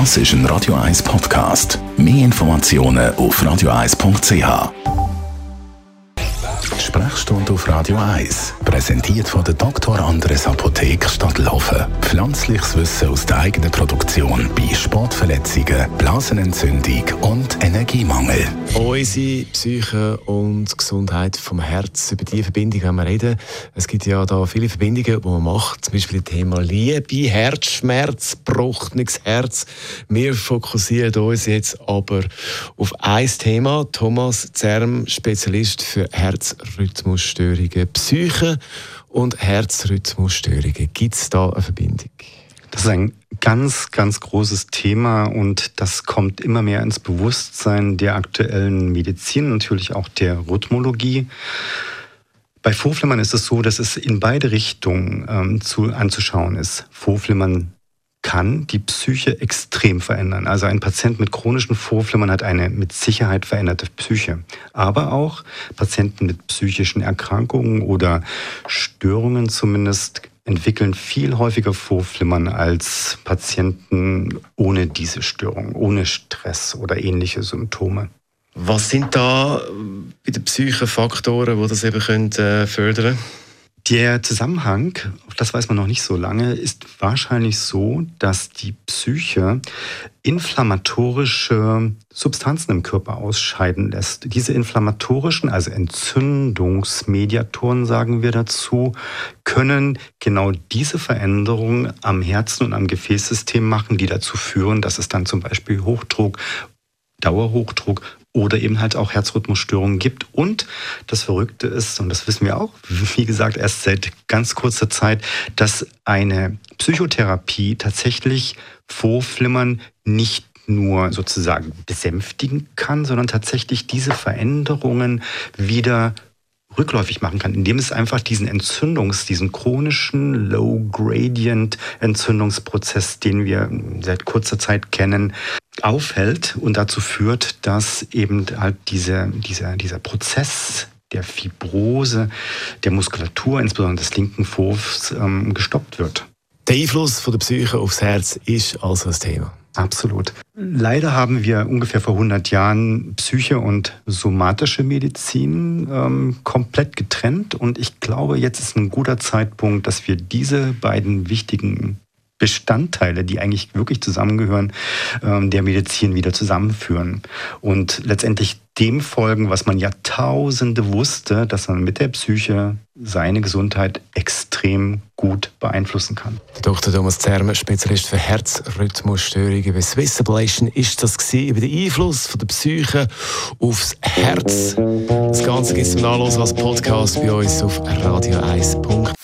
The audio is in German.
Das ist ein Radio 1 Podcast. Mehr Informationen auf radio1.ch. Sprechstunde auf Radio 1. Präsentiert von der Dr. Andres Apotheke. Pflanzliches Wissen aus der eigenen Produktion bei Sportverletzungen, Blasenentzündung und Energiemangel. Unsere Psyche und Gesundheit vom Herz, über diese Verbindung wenn wir reden. Es gibt ja da viele Verbindungen, die man macht, zum Beispiel das Thema Liebe, Herzschmerz, gebrochenes Herz. Wir fokussieren uns jetzt aber auf ein Thema. Thomas Zerm, Spezialist für Herzrhythmusstörungen, Psyche und Herzrhythmusstörungen. Gibt es da eine Verbindung? Das ist ein ganz, ganz großes Thema und das kommt immer mehr ins Bewusstsein der aktuellen Medizin, natürlich auch der Rhythmologie. Bei Vorflimmern ist es so, dass es in beide Richtungen ähm, zu, anzuschauen ist. Vorflimmern kann die Psyche extrem verändern. Also ein Patient mit chronischen Vorflimmern hat eine mit Sicherheit veränderte Psyche. Aber auch Patienten mit psychischen Erkrankungen oder Störungen zumindest entwickeln viel häufiger Vorflimmern als Patienten ohne diese Störung, ohne Stress oder ähnliche Symptome. Was sind da bei den Psyche Faktoren, die das eben können, äh, fördern können? Der Zusammenhang, das weiß man noch nicht so lange, ist wahrscheinlich so, dass die Psyche inflammatorische Substanzen im Körper ausscheiden lässt. Diese inflammatorischen, also Entzündungsmediatoren, sagen wir dazu, können genau diese Veränderungen am Herzen und am Gefäßsystem machen, die dazu führen, dass es dann zum Beispiel Hochdruck Dauerhochdruck oder eben halt auch Herzrhythmusstörungen gibt. Und das Verrückte ist, und das wissen wir auch, wie gesagt, erst seit ganz kurzer Zeit, dass eine Psychotherapie tatsächlich Vorflimmern nicht nur sozusagen besänftigen kann, sondern tatsächlich diese Veränderungen wieder rückläufig machen kann, indem es einfach diesen Entzündungs-, diesen chronischen Low-Gradient-Entzündungsprozess, den wir seit kurzer Zeit kennen, aufhält und dazu führt, dass eben halt diese, dieser, dieser Prozess der Fibrose der Muskulatur, insbesondere des linken Vorhofs, ähm, gestoppt wird. Der Einfluss von der Psyche aufs Herz ist also das Thema. Absolut. Leider haben wir ungefähr vor 100 Jahren Psyche und somatische Medizin ähm, komplett getrennt. Und ich glaube, jetzt ist ein guter Zeitpunkt, dass wir diese beiden wichtigen Bestandteile, die eigentlich wirklich zusammengehören, ähm, der Medizin wieder zusammenführen und letztendlich dem folgen, was man Jahrtausende wusste, dass man mit der Psyche seine Gesundheit extrem gut beeinflussen kann. Dr. Thomas Zermer, Spezialist für Herzrhythmusstörungen bei Swiss Ablation, ist das über den Einfluss von der Psyche aufs Herz. Das Ganze gibt es zum Nachlesen als Podcast bei uns auf radio1.de.